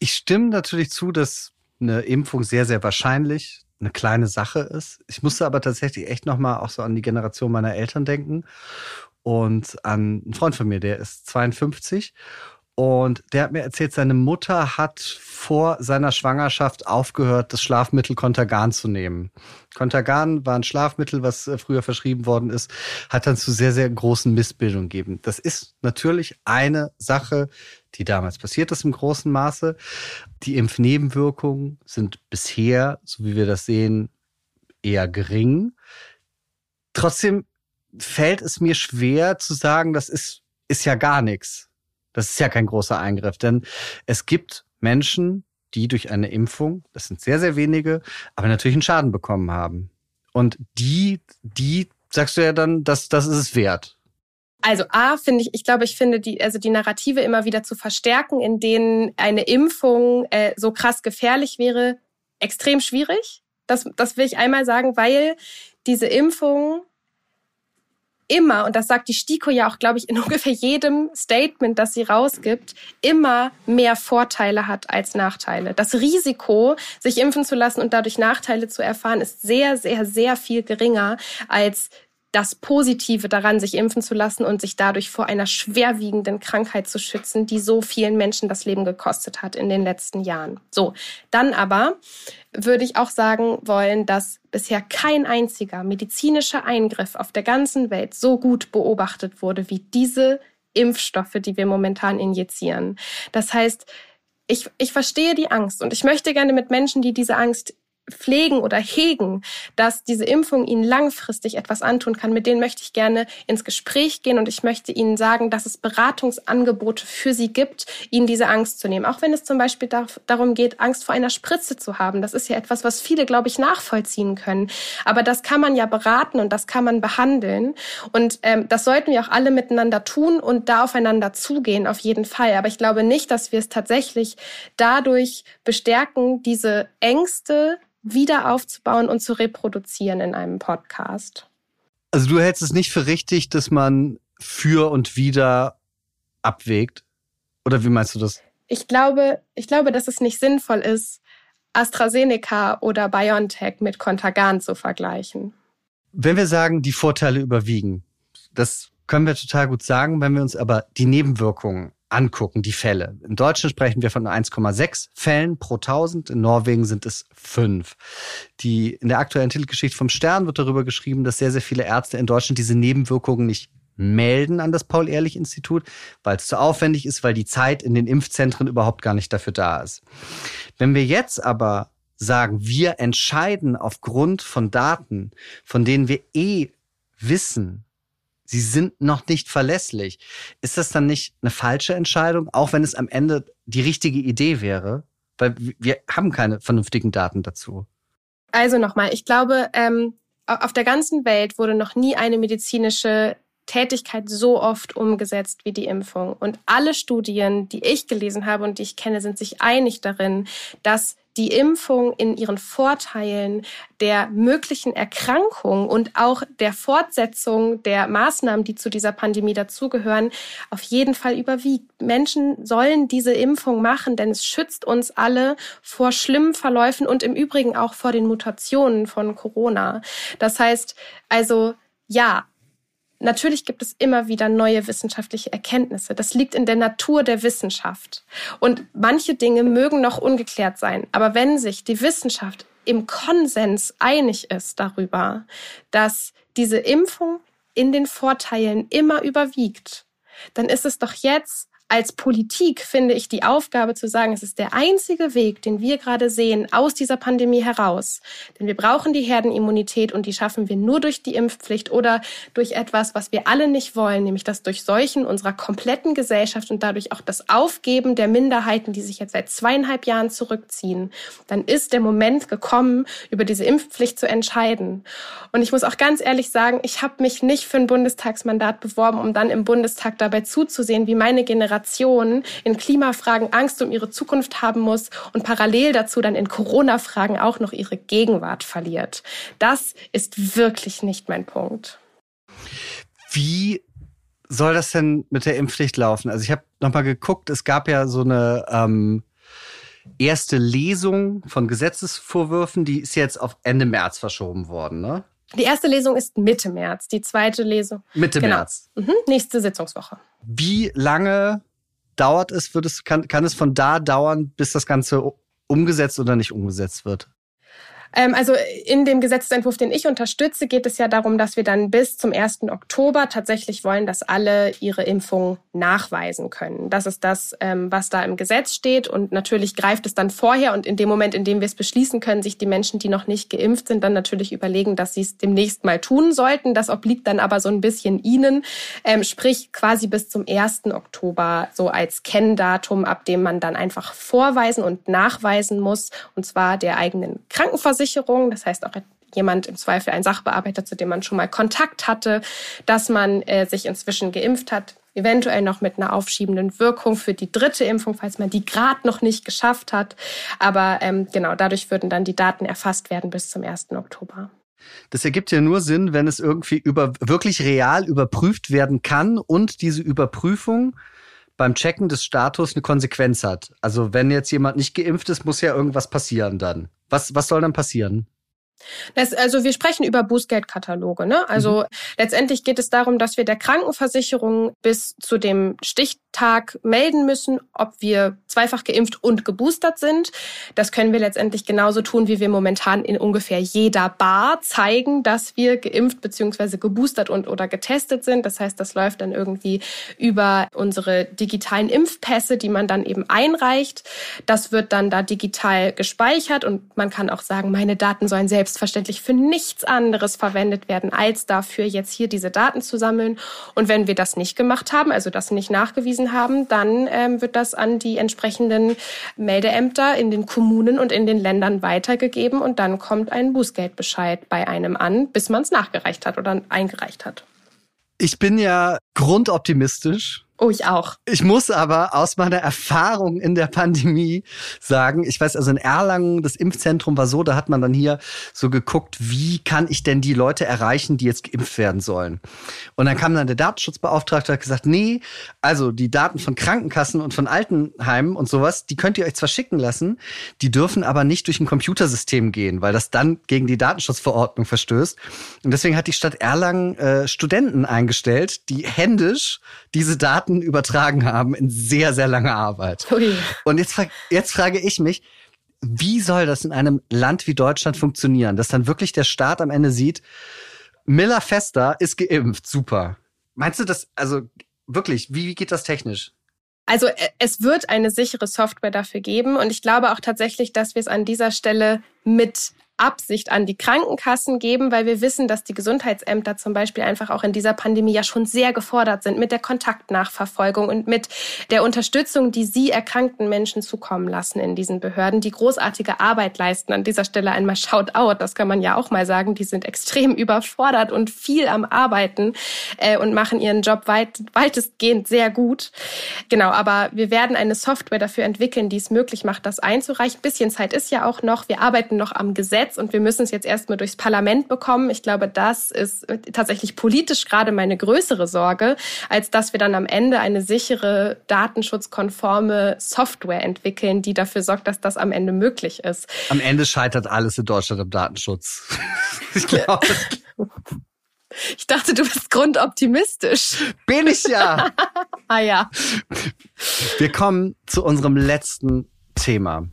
Ich stimme natürlich zu, dass eine Impfung sehr, sehr wahrscheinlich eine kleine Sache ist. Ich musste aber tatsächlich echt nochmal auch so an die Generation meiner Eltern denken und an einen Freund von mir, der ist 52 und der hat mir erzählt, seine Mutter hat vor seiner Schwangerschaft aufgehört, das Schlafmittel Contergan zu nehmen. Contergan war ein Schlafmittel, was äh, früher verschrieben worden ist, hat dann zu sehr, sehr großen Missbildungen gegeben. Das ist natürlich eine Sache, die damals passiert ist im großen Maße. Die Impfnebenwirkungen sind bisher, so wie wir das sehen, eher gering. Trotzdem fällt es mir schwer zu sagen, das ist, ist ja gar nichts das ist ja kein großer Eingriff, denn es gibt Menschen, die durch eine Impfung, das sind sehr, sehr wenige, aber natürlich einen Schaden bekommen haben. Und die, die sagst du ja dann, das, das ist es wert. Also A finde ich, ich glaube, ich finde die, also die Narrative immer wieder zu verstärken, in denen eine Impfung äh, so krass gefährlich wäre, extrem schwierig. Das, das will ich einmal sagen, weil diese Impfung immer, und das sagt die STIKO ja auch, glaube ich, in ungefähr jedem Statement, das sie rausgibt, immer mehr Vorteile hat als Nachteile. Das Risiko, sich impfen zu lassen und dadurch Nachteile zu erfahren, ist sehr, sehr, sehr viel geringer als das Positive daran, sich impfen zu lassen und sich dadurch vor einer schwerwiegenden Krankheit zu schützen, die so vielen Menschen das Leben gekostet hat in den letzten Jahren. So, dann aber würde ich auch sagen wollen, dass bisher kein einziger medizinischer Eingriff auf der ganzen Welt so gut beobachtet wurde wie diese Impfstoffe, die wir momentan injizieren. Das heißt, ich, ich verstehe die Angst und ich möchte gerne mit Menschen, die diese Angst pflegen oder hegen, dass diese Impfung ihnen langfristig etwas antun kann, mit denen möchte ich gerne ins Gespräch gehen und ich möchte ihnen sagen, dass es Beratungsangebote für sie gibt, ihnen diese Angst zu nehmen. Auch wenn es zum Beispiel darum geht, Angst vor einer Spritze zu haben. Das ist ja etwas, was viele, glaube ich, nachvollziehen können. Aber das kann man ja beraten und das kann man behandeln. Und ähm, das sollten wir auch alle miteinander tun und da aufeinander zugehen, auf jeden Fall. Aber ich glaube nicht, dass wir es tatsächlich dadurch bestärken, diese Ängste wieder aufzubauen und zu reproduzieren in einem Podcast. Also du hältst es nicht für richtig, dass man für und wieder abwägt? Oder wie meinst du das? Ich glaube, ich glaube, dass es nicht sinnvoll ist, AstraZeneca oder BioNTech mit Contagan zu vergleichen. Wenn wir sagen, die Vorteile überwiegen, das können wir total gut sagen, wenn wir uns aber die Nebenwirkungen angucken, die Fälle. In Deutschland sprechen wir von 1,6 Fällen pro 1000, in Norwegen sind es fünf. Die, in der aktuellen Titelgeschichte vom Stern wird darüber geschrieben, dass sehr, sehr viele Ärzte in Deutschland diese Nebenwirkungen nicht melden an das Paul-Ehrlich-Institut, weil es zu aufwendig ist, weil die Zeit in den Impfzentren überhaupt gar nicht dafür da ist. Wenn wir jetzt aber sagen, wir entscheiden aufgrund von Daten, von denen wir eh wissen, sie sind noch nicht verlässlich. Ist das dann nicht eine falsche Entscheidung, auch wenn es am Ende die richtige Idee wäre? Weil wir haben keine vernünftigen Daten dazu. Also nochmal, ich glaube, ähm, auf der ganzen Welt wurde noch nie eine medizinische Tätigkeit so oft umgesetzt wie die Impfung. Und alle Studien, die ich gelesen habe und die ich kenne, sind sich einig darin, dass die Impfung in ihren Vorteilen der möglichen Erkrankung und auch der Fortsetzung der Maßnahmen, die zu dieser Pandemie dazugehören, auf jeden Fall überwiegt. Menschen sollen diese Impfung machen, denn es schützt uns alle vor schlimmen Verläufen und im Übrigen auch vor den Mutationen von Corona. Das heißt also, ja, Natürlich gibt es immer wieder neue wissenschaftliche Erkenntnisse. Das liegt in der Natur der Wissenschaft. Und manche Dinge mögen noch ungeklärt sein. Aber wenn sich die Wissenschaft im Konsens einig ist darüber, dass diese Impfung in den Vorteilen immer überwiegt, dann ist es doch jetzt als Politik finde ich die Aufgabe zu sagen, es ist der einzige Weg, den wir gerade sehen, aus dieser Pandemie heraus. Denn wir brauchen die Herdenimmunität und die schaffen wir nur durch die Impfpflicht oder durch etwas, was wir alle nicht wollen, nämlich das Durchseuchen unserer kompletten Gesellschaft und dadurch auch das Aufgeben der Minderheiten, die sich jetzt seit zweieinhalb Jahren zurückziehen. Dann ist der Moment gekommen, über diese Impfpflicht zu entscheiden. Und ich muss auch ganz ehrlich sagen, ich habe mich nicht für ein Bundestagsmandat beworben, um dann im Bundestag dabei zuzusehen, wie meine Generation Generation in Klimafragen Angst um ihre Zukunft haben muss und parallel dazu dann in Corona-Fragen auch noch ihre Gegenwart verliert. Das ist wirklich nicht mein Punkt. Wie soll das denn mit der Impfpflicht laufen? Also ich habe nochmal geguckt, es gab ja so eine ähm, erste Lesung von Gesetzesvorwürfen, die ist jetzt auf Ende März verschoben worden, ne? Die erste Lesung ist Mitte März, die zweite Lesung. Mitte genau. März. Mhm, nächste Sitzungswoche. Wie lange dauert es, wird es, kann, kann es von da dauern, bis das Ganze umgesetzt oder nicht umgesetzt wird? Ähm, also in dem Gesetzentwurf, den ich unterstütze, geht es ja darum, dass wir dann bis zum 1. Oktober tatsächlich wollen, dass alle ihre Impfung nachweisen können. Das ist das, ähm, was da im Gesetz steht. Und natürlich greift es dann vorher und in dem Moment, in dem wir es beschließen, können sich die Menschen, die noch nicht geimpft sind, dann natürlich überlegen, dass sie es demnächst mal tun sollten. Das obliegt dann aber so ein bisschen ihnen. Ähm, sprich quasi bis zum 1. Oktober so als Kenndatum, ab dem man dann einfach vorweisen und nachweisen muss, und zwar der eigenen Krankenversicherung Versicherung, das heißt auch jemand im Zweifel ein Sachbearbeiter, zu dem man schon mal Kontakt hatte, dass man äh, sich inzwischen geimpft hat, eventuell noch mit einer aufschiebenden Wirkung für die dritte Impfung, falls man die gerade noch nicht geschafft hat. Aber ähm, genau, dadurch würden dann die Daten erfasst werden bis zum 1. Oktober. Das ergibt ja nur Sinn, wenn es irgendwie über, wirklich real überprüft werden kann und diese Überprüfung beim Checken des Status eine Konsequenz hat. Also wenn jetzt jemand nicht geimpft ist, muss ja irgendwas passieren dann. Was, was soll dann passieren? Das, also wir sprechen über Bußgeldkataloge. Ne? Also mhm. letztendlich geht es darum, dass wir der Krankenversicherung bis zu dem Stichtag melden müssen, ob wir zweifach geimpft und geboostert sind. Das können wir letztendlich genauso tun, wie wir momentan in ungefähr jeder Bar zeigen, dass wir geimpft bzw. geboostert und oder getestet sind. Das heißt, das läuft dann irgendwie über unsere digitalen Impfpässe, die man dann eben einreicht. Das wird dann da digital gespeichert und man kann auch sagen, meine Daten sollen selbst selbstverständlich für nichts anderes verwendet werden, als dafür jetzt hier diese Daten zu sammeln. Und wenn wir das nicht gemacht haben, also das nicht nachgewiesen haben, dann ähm, wird das an die entsprechenden Meldeämter in den Kommunen und in den Ländern weitergegeben und dann kommt ein Bußgeldbescheid bei einem an, bis man es nachgereicht hat oder eingereicht hat. Ich bin ja grundoptimistisch Oh, ich auch. Ich muss aber aus meiner Erfahrung in der Pandemie sagen, ich weiß, also in Erlangen, das Impfzentrum war so, da hat man dann hier so geguckt, wie kann ich denn die Leute erreichen, die jetzt geimpft werden sollen. Und dann kam dann der Datenschutzbeauftragte hat gesagt, nee, also die Daten von Krankenkassen und von Altenheimen und sowas, die könnt ihr euch zwar schicken lassen, die dürfen aber nicht durch ein Computersystem gehen, weil das dann gegen die Datenschutzverordnung verstößt. Und deswegen hat die Stadt Erlangen äh, Studenten eingestellt, die händisch diese Daten Daten übertragen haben in sehr, sehr langer Arbeit. Ui. Und jetzt, jetzt frage ich mich, wie soll das in einem Land wie Deutschland funktionieren, dass dann wirklich der Staat am Ende sieht, Miller Fester ist geimpft, super. Meinst du das, also wirklich, wie, wie geht das technisch? Also äh, es wird eine sichere Software dafür geben und ich glaube auch tatsächlich, dass wir es an dieser Stelle mit Absicht an die Krankenkassen geben, weil wir wissen, dass die Gesundheitsämter zum Beispiel einfach auch in dieser Pandemie ja schon sehr gefordert sind mit der Kontaktnachverfolgung und mit der Unterstützung, die sie erkrankten Menschen zukommen lassen in diesen Behörden, die großartige Arbeit leisten. An dieser Stelle einmal Shout out, das kann man ja auch mal sagen, die sind extrem überfordert und viel am Arbeiten äh, und machen ihren Job weit, weitestgehend sehr gut. Genau, aber wir werden eine Software dafür entwickeln, die es möglich macht, das einzureichen. bisschen Zeit ist ja auch noch. Wir arbeiten noch am Gesetz Gesetz und wir müssen es jetzt erstmal durchs Parlament bekommen. Ich glaube, das ist tatsächlich politisch gerade meine größere Sorge, als dass wir dann am Ende eine sichere, datenschutzkonforme Software entwickeln, die dafür sorgt, dass das am Ende möglich ist. Am Ende scheitert alles in Deutschland am Datenschutz. ich glaube. Ich dachte, du bist grundoptimistisch. Bin ich ja. ah ja. Wir kommen zu unserem letzten Thema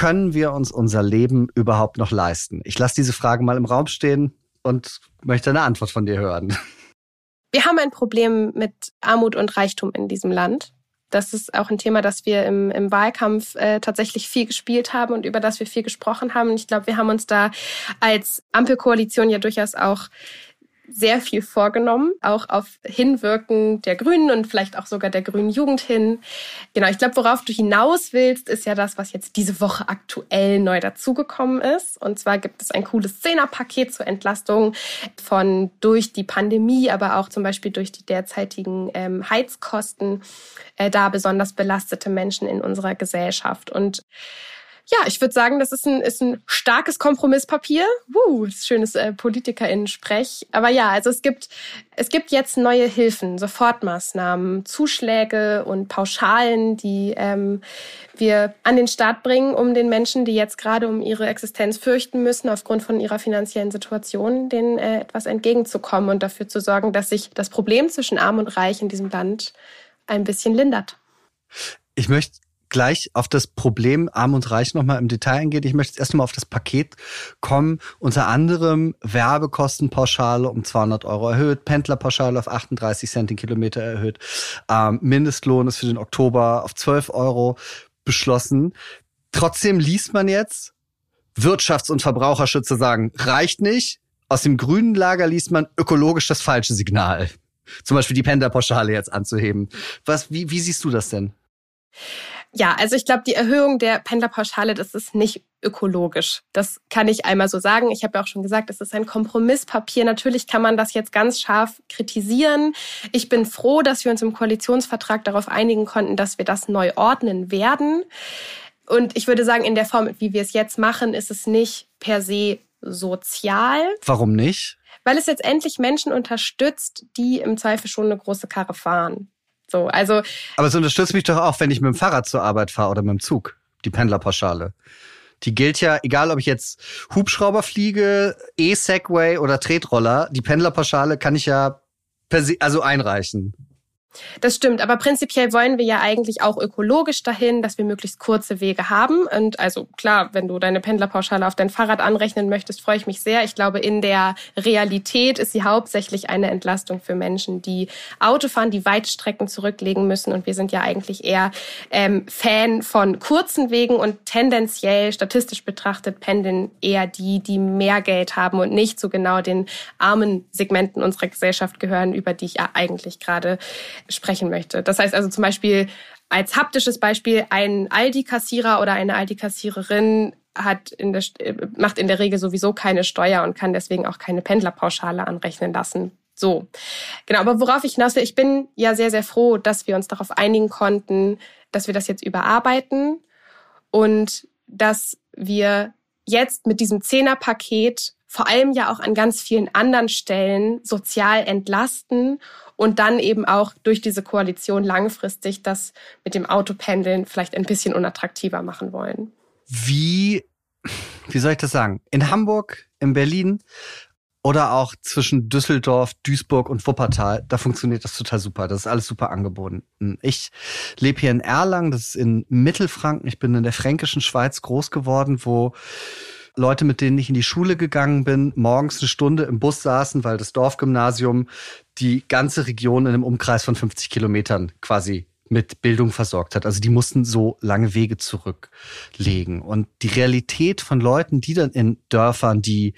können wir uns unser Leben überhaupt noch leisten? Ich lasse diese Frage mal im Raum stehen und möchte eine Antwort von dir hören. Wir haben ein Problem mit Armut und Reichtum in diesem Land. Das ist auch ein Thema, das wir im, im Wahlkampf äh, tatsächlich viel gespielt haben und über das wir viel gesprochen haben. Und ich glaube, wir haben uns da als Ampelkoalition ja durchaus auch sehr viel vorgenommen, auch auf Hinwirken der Grünen und vielleicht auch sogar der Grünen Jugend hin. Genau, ich glaube, worauf du hinaus willst, ist ja das, was jetzt diese Woche aktuell neu dazugekommen ist. Und zwar gibt es ein cooles Zehnerpaket zur Entlastung von durch die Pandemie, aber auch zum Beispiel durch die derzeitigen ähm, Heizkosten, äh, da besonders belastete Menschen in unserer Gesellschaft. Und ja, ich würde sagen, das ist ein, ist ein starkes Kompromisspapier. Uh, schönes äh, PolitikerInnen-Sprech. Aber ja, also es gibt, es gibt jetzt neue Hilfen, Sofortmaßnahmen, Zuschläge und Pauschalen, die ähm, wir an den Start bringen, um den Menschen, die jetzt gerade um ihre Existenz fürchten müssen, aufgrund von ihrer finanziellen Situation, denen äh, etwas entgegenzukommen und dafür zu sorgen, dass sich das Problem zwischen Arm und Reich in diesem Land ein bisschen lindert. Ich möchte gleich auf das Problem Arm und Reich nochmal im Detail eingehen. Ich möchte jetzt erst nochmal auf das Paket kommen. Unter anderem Werbekostenpauschale um 200 Euro erhöht, Pendlerpauschale auf 38 Cent den Kilometer erhöht, ähm, Mindestlohn ist für den Oktober auf 12 Euro beschlossen. Trotzdem liest man jetzt, Wirtschafts- und Verbraucherschützer sagen, reicht nicht. Aus dem grünen Lager liest man ökologisch das falsche Signal. Zum Beispiel die Pendlerpauschale jetzt anzuheben. Was, wie, wie siehst du das denn? Ja, also ich glaube, die Erhöhung der Pendlerpauschale, das ist nicht ökologisch. Das kann ich einmal so sagen. Ich habe ja auch schon gesagt, es ist ein Kompromisspapier. Natürlich kann man das jetzt ganz scharf kritisieren. Ich bin froh, dass wir uns im Koalitionsvertrag darauf einigen konnten, dass wir das neu ordnen werden. Und ich würde sagen, in der Form, wie wir es jetzt machen, ist es nicht per se sozial. Warum nicht? Weil es jetzt endlich Menschen unterstützt, die im Zweifel schon eine große Karre fahren. So, also. Aber es unterstützt mich doch auch, wenn ich mit dem Fahrrad zur Arbeit fahre oder mit dem Zug. Die Pendlerpauschale. Die gilt ja, egal ob ich jetzt Hubschrauber fliege, E-Segway oder Tretroller, die Pendlerpauschale kann ich ja per se, also einreichen. Das stimmt, aber prinzipiell wollen wir ja eigentlich auch ökologisch dahin, dass wir möglichst kurze Wege haben. Und also klar, wenn du deine Pendlerpauschale auf dein Fahrrad anrechnen möchtest, freue ich mich sehr. Ich glaube, in der Realität ist sie hauptsächlich eine Entlastung für Menschen, die Auto fahren, die Weitstrecken zurücklegen müssen. Und wir sind ja eigentlich eher ähm, Fan von kurzen Wegen und tendenziell statistisch betrachtet pendeln eher die, die mehr Geld haben und nicht so genau den armen Segmenten unserer Gesellschaft gehören, über die ich ja eigentlich gerade sprechen möchte. Das heißt also zum Beispiel als haptisches Beispiel, ein Aldi-Kassierer oder eine Aldi-Kassiererin hat in der, macht in der Regel sowieso keine Steuer und kann deswegen auch keine Pendlerpauschale anrechnen lassen. So, genau. Aber worauf ich hinaus will, ich bin ja sehr, sehr froh, dass wir uns darauf einigen konnten, dass wir das jetzt überarbeiten und dass wir jetzt mit diesem Zehnerpaket vor allem ja auch an ganz vielen anderen Stellen sozial entlasten und dann eben auch durch diese Koalition langfristig das mit dem Autopendeln vielleicht ein bisschen unattraktiver machen wollen. Wie, wie soll ich das sagen? In Hamburg, in Berlin oder auch zwischen Düsseldorf, Duisburg und Wuppertal, da funktioniert das total super. Das ist alles super angeboten. Ich lebe hier in Erlangen, das ist in Mittelfranken. Ich bin in der fränkischen Schweiz groß geworden, wo Leute, mit denen ich in die Schule gegangen bin, morgens eine Stunde im Bus saßen, weil das Dorfgymnasium die ganze Region in einem Umkreis von 50 Kilometern quasi mit Bildung versorgt hat. Also die mussten so lange Wege zurücklegen. Und die Realität von Leuten, die dann in Dörfern, die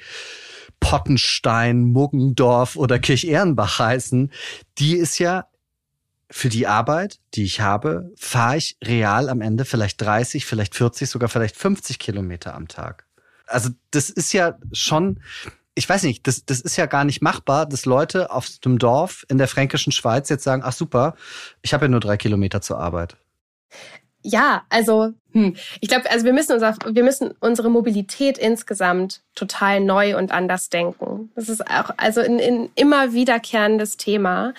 Pottenstein, Muggendorf oder Kirchehrenbach heißen, die ist ja für die Arbeit, die ich habe, fahre ich real am Ende vielleicht 30, vielleicht 40, sogar vielleicht 50 Kilometer am Tag. Also das ist ja schon, ich weiß nicht, das, das ist ja gar nicht machbar, dass Leute auf dem Dorf in der fränkischen Schweiz jetzt sagen, ach super, ich habe ja nur drei Kilometer zur Arbeit. Ja, also hm, ich glaube, also wir müssen unser, wir müssen unsere Mobilität insgesamt total neu und anders denken. Das ist auch also ein, ein immer wiederkehrendes Thema.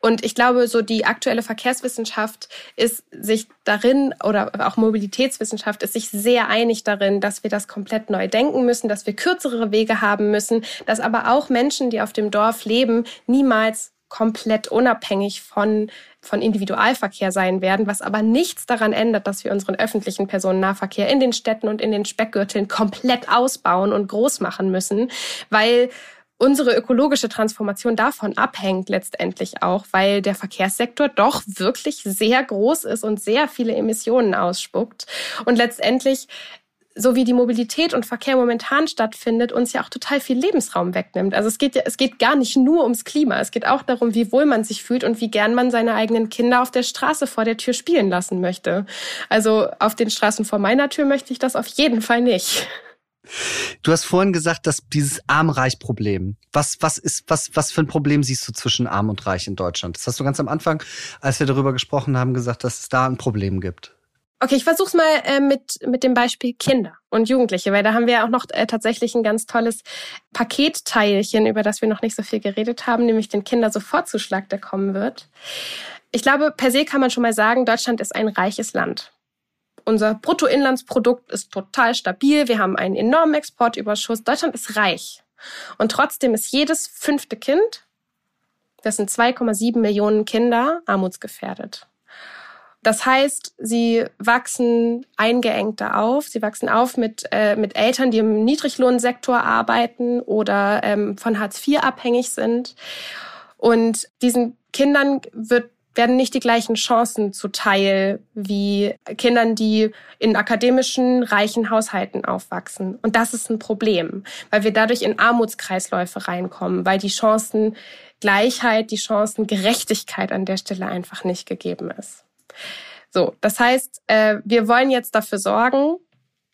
Und ich glaube, so die aktuelle Verkehrswissenschaft ist sich darin oder auch Mobilitätswissenschaft ist sich sehr einig darin, dass wir das komplett neu denken müssen, dass wir kürzere Wege haben müssen, dass aber auch Menschen, die auf dem Dorf leben, niemals komplett unabhängig von, von Individualverkehr sein werden, was aber nichts daran ändert, dass wir unseren öffentlichen Personennahverkehr in den Städten und in den Speckgürteln komplett ausbauen und groß machen müssen, weil unsere ökologische Transformation davon abhängt letztendlich auch, weil der Verkehrssektor doch wirklich sehr groß ist und sehr viele Emissionen ausspuckt. Und letztendlich so wie die Mobilität und Verkehr momentan stattfindet, uns ja auch total viel Lebensraum wegnimmt. Also es geht ja, es geht gar nicht nur ums Klima. Es geht auch darum, wie wohl man sich fühlt und wie gern man seine eigenen Kinder auf der Straße vor der Tür spielen lassen möchte. Also auf den Straßen vor meiner Tür möchte ich das auf jeden Fall nicht. Du hast vorhin gesagt, dass dieses Arm-Reich-Problem. Was, was ist, was, was für ein Problem siehst du zwischen Arm und Reich in Deutschland? Das hast du ganz am Anfang, als wir darüber gesprochen haben, gesagt, dass es da ein Problem gibt. Okay, ich versuch's mal äh, mit, mit dem Beispiel Kinder und Jugendliche, weil da haben wir ja auch noch äh, tatsächlich ein ganz tolles Paketteilchen, über das wir noch nicht so viel geredet haben, nämlich den Kindersofortzuschlag, der kommen wird. Ich glaube, per se kann man schon mal sagen, Deutschland ist ein reiches Land. Unser Bruttoinlandsprodukt ist total stabil. Wir haben einen enormen Exportüberschuss. Deutschland ist reich. Und trotzdem ist jedes fünfte Kind, das sind 2,7 Millionen Kinder, armutsgefährdet. Das heißt, sie wachsen eingeengter auf. Sie wachsen auf mit, äh, mit Eltern, die im Niedriglohnsektor arbeiten oder ähm, von Hartz IV abhängig sind. Und diesen Kindern wird werden nicht die gleichen Chancen zuteil wie Kindern, die in akademischen, reichen Haushalten aufwachsen. Und das ist ein Problem, weil wir dadurch in Armutskreisläufe reinkommen, weil die Chancengleichheit, die Chancengerechtigkeit an der Stelle einfach nicht gegeben ist. So, das heißt, äh, wir wollen jetzt dafür sorgen,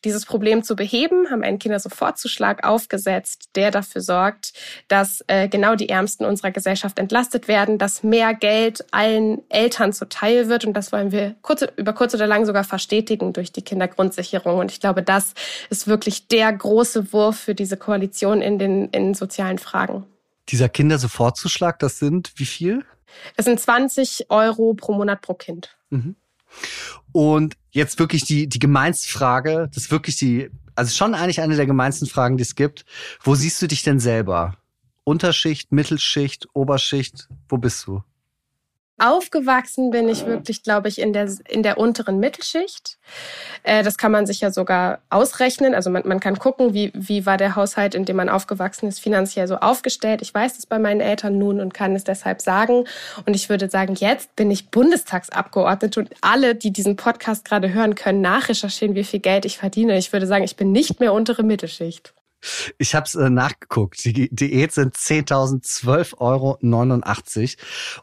dieses Problem zu beheben, haben einen Kindersofortzuschlag aufgesetzt, der dafür sorgt, dass äh, genau die Ärmsten unserer Gesellschaft entlastet werden, dass mehr Geld allen Eltern zuteil wird. Und das wollen wir kurz, über kurz oder lang sogar verstetigen durch die Kindergrundsicherung. Und ich glaube, das ist wirklich der große Wurf für diese Koalition in den in sozialen Fragen. Dieser Kindersofortzuschlag, das sind wie viel? Das sind 20 Euro pro Monat pro Kind. Mhm. Und jetzt wirklich die, die gemeinste Frage, das ist wirklich die, also schon eigentlich eine der gemeinsten Fragen, die es gibt. Wo siehst du dich denn selber? Unterschicht, Mittelschicht, Oberschicht, wo bist du? Aufgewachsen bin ich wirklich, glaube ich, in der, in der unteren Mittelschicht. Äh, das kann man sich ja sogar ausrechnen. Also man, man kann gucken, wie, wie war der Haushalt, in dem man aufgewachsen ist, finanziell so aufgestellt. Ich weiß das bei meinen Eltern nun und kann es deshalb sagen. Und ich würde sagen, jetzt bin ich Bundestagsabgeordnete und alle, die diesen Podcast gerade hören, können nachrecherchieren, wie viel Geld ich verdiene. Ich würde sagen, ich bin nicht mehr untere Mittelschicht. Ich habe es äh, nachgeguckt. Die Diät sind 10.012,89 Euro.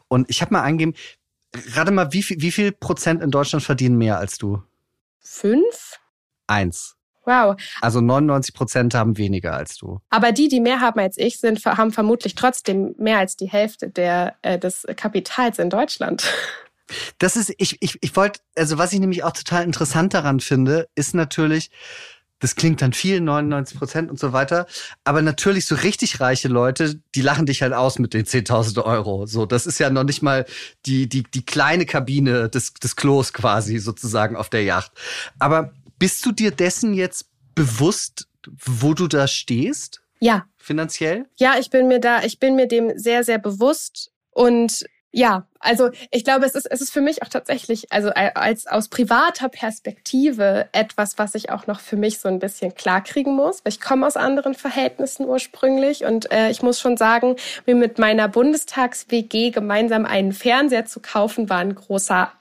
Und ich habe mal eingegeben, gerade mal, wie viel, wie viel Prozent in Deutschland verdienen mehr als du? Fünf? Eins. Wow. Also 99 Prozent haben weniger als du. Aber die, die mehr haben als ich, sind, haben vermutlich trotzdem mehr als die Hälfte der, äh, des Kapitals in Deutschland. Das ist, ich, ich, ich wollte, also was ich nämlich auch total interessant daran finde, ist natürlich, das klingt dann viel, 99 Prozent und so weiter. Aber natürlich so richtig reiche Leute, die lachen dich halt aus mit den 10.000 Euro. So, das ist ja noch nicht mal die, die, die kleine Kabine des, des Klos quasi sozusagen auf der Yacht. Aber bist du dir dessen jetzt bewusst, wo du da stehst? Ja. Finanziell? Ja, ich bin mir da, ich bin mir dem sehr, sehr bewusst. Und Ja, also ich glaube, es ist, es ist für mich auch tatsächlich, also als aus privater Perspektive etwas, was ich auch noch für mich so ein bisschen klarkriegen muss. Ich komme aus anderen Verhältnissen ursprünglich und äh, ich muss schon sagen, mir mit meiner Bundestags-WG gemeinsam einen Fernseher zu kaufen, war ein großer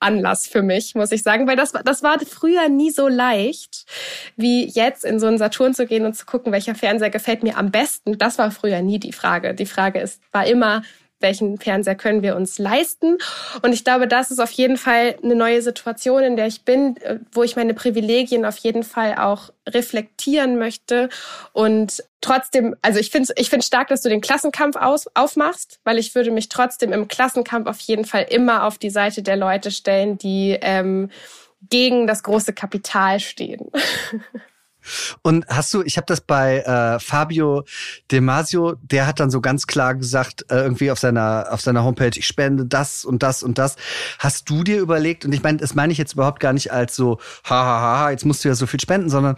Anlass für mich, muss ich sagen, weil das, das war früher nie so leicht, wie jetzt in so einen Saturn zu gehen und zu gucken, welcher Fernseher gefällt mir am besten. Das war früher nie die Frage. Die Frage ist, war immer, welchen Fernseher können wir uns leisten. Und ich glaube, das ist auf jeden Fall eine neue Situation, in der ich bin, wo ich meine Privilegien auf jeden Fall auch reflektieren möchte. Und trotzdem, also ich finde ich finde stark, dass du den Klassenkampf aus, aufmachst, weil ich würde mich trotzdem im Klassenkampf auf jeden Fall immer auf die Seite der Leute stellen, die ähm, gegen das große Kapital stehen. Und hast du, ich habe das bei äh, Fabio De Masio, der hat dann so ganz klar gesagt, äh, irgendwie auf seiner, auf seiner Homepage, ich spende das und das und das. Hast du dir überlegt, und ich meine, das meine ich jetzt überhaupt gar nicht als so, hahaha, jetzt musst du ja so viel spenden, sondern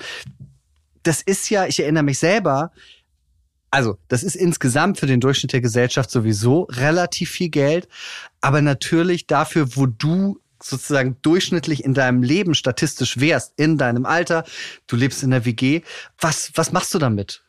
das ist ja, ich erinnere mich selber, also, das ist insgesamt für den Durchschnitt der Gesellschaft sowieso relativ viel Geld. Aber natürlich dafür, wo du sozusagen durchschnittlich in deinem Leben statistisch wärst, in deinem Alter, du lebst in der WG, was, was machst du damit?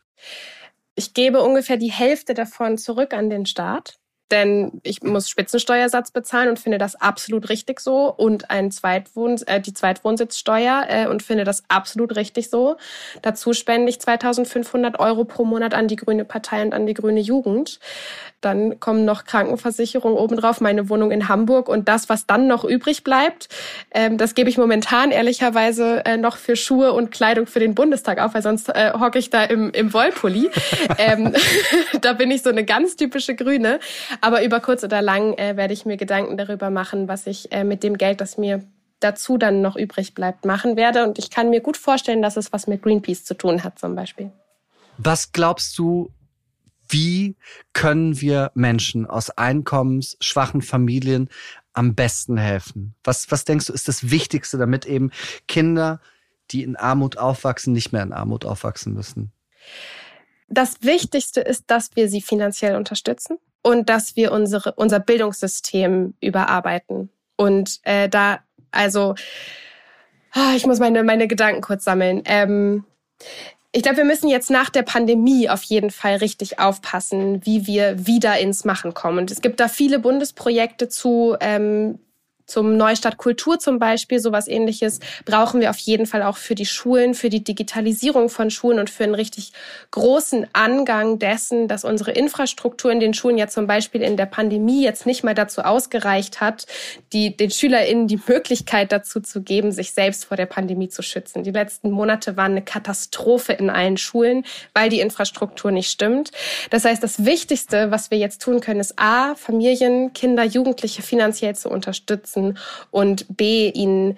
Ich gebe ungefähr die Hälfte davon zurück an den Staat denn ich muss Spitzensteuersatz bezahlen und finde das absolut richtig so und ein Zweitwohn äh, die Zweitwohnsitzsteuer äh, und finde das absolut richtig so. Dazu spende ich 2500 Euro pro Monat an die Grüne Partei und an die Grüne Jugend. Dann kommen noch Krankenversicherung obendrauf, meine Wohnung in Hamburg und das, was dann noch übrig bleibt, ähm, das gebe ich momentan ehrlicherweise äh, noch für Schuhe und Kleidung für den Bundestag auf, weil sonst äh, hocke ich da im, im Wollpulli. ähm, da bin ich so eine ganz typische Grüne. Aber über kurz oder lang äh, werde ich mir Gedanken darüber machen, was ich äh, mit dem Geld, das mir dazu dann noch übrig bleibt, machen werde. Und ich kann mir gut vorstellen, dass es was mit Greenpeace zu tun hat zum Beispiel. Was glaubst du, wie können wir Menschen aus einkommensschwachen Familien am besten helfen? Was, was denkst du, ist das Wichtigste, damit eben Kinder, die in Armut aufwachsen, nicht mehr in Armut aufwachsen müssen? Das Wichtigste ist, dass wir sie finanziell unterstützen und dass wir unsere, unser Bildungssystem überarbeiten. Und äh, da, also, ah, ich muss meine, meine Gedanken kurz sammeln. Ähm, ich glaube, wir müssen jetzt nach der Pandemie auf jeden Fall richtig aufpassen, wie wir wieder ins Machen kommen. Und es gibt da viele Bundesprojekte zu, ähm, zum Neustart Kultur zum Beispiel, sowas ähnliches, brauchen wir auf jeden Fall auch für die Schulen, für die Digitalisierung von Schulen und für einen richtig großen Angang dessen, dass unsere Infrastruktur in den Schulen ja zum Beispiel in der Pandemie jetzt nicht mal dazu ausgereicht hat, die, den SchülerInnen die Möglichkeit dazu zu geben, sich selbst vor der Pandemie zu schützen. Die letzten Monate waren eine Katastrophe in allen Schulen, weil die Infrastruktur nicht stimmt. Das heißt, das Wichtigste, was wir jetzt tun können, ist A, Familien, Kinder, Jugendliche finanziell zu unterstützen nutzen und B, ihnen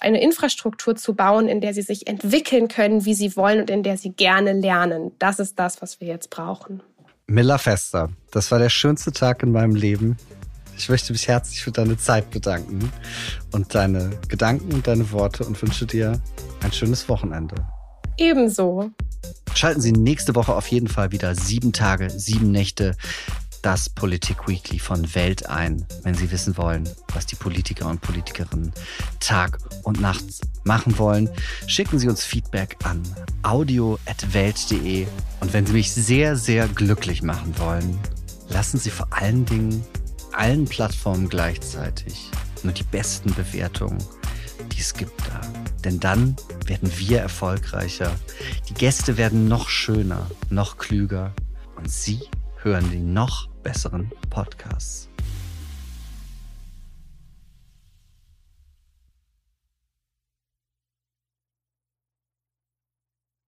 eine Infrastruktur zu bauen, in der sie sich entwickeln können, wie sie wollen und in der sie gerne lernen. Das ist das, was wir jetzt brauchen. Miller Fester, das war der schönste Tag in meinem Leben. Ich möchte mich herzlich für deine Zeit bedanken und deine Gedanken und deine Worte und wünsche dir ein schönes Wochenende. Ebenso. Schalten Sie nächste Woche auf jeden Fall wieder sieben Tage, sieben Nächte das Politik Weekly von Welt ein, wenn Sie wissen wollen, was die Politiker und Politikerinnen Tag und Nacht machen wollen. Schicken Sie uns Feedback an audio.welt.de und wenn Sie mich sehr, sehr glücklich machen wollen, lassen Sie vor allen Dingen allen Plattformen gleichzeitig nur die besten Bewertungen, die es gibt da. Denn dann werden wir erfolgreicher, die Gäste werden noch schöner, noch klüger und Sie hören die noch besseren Podcasts.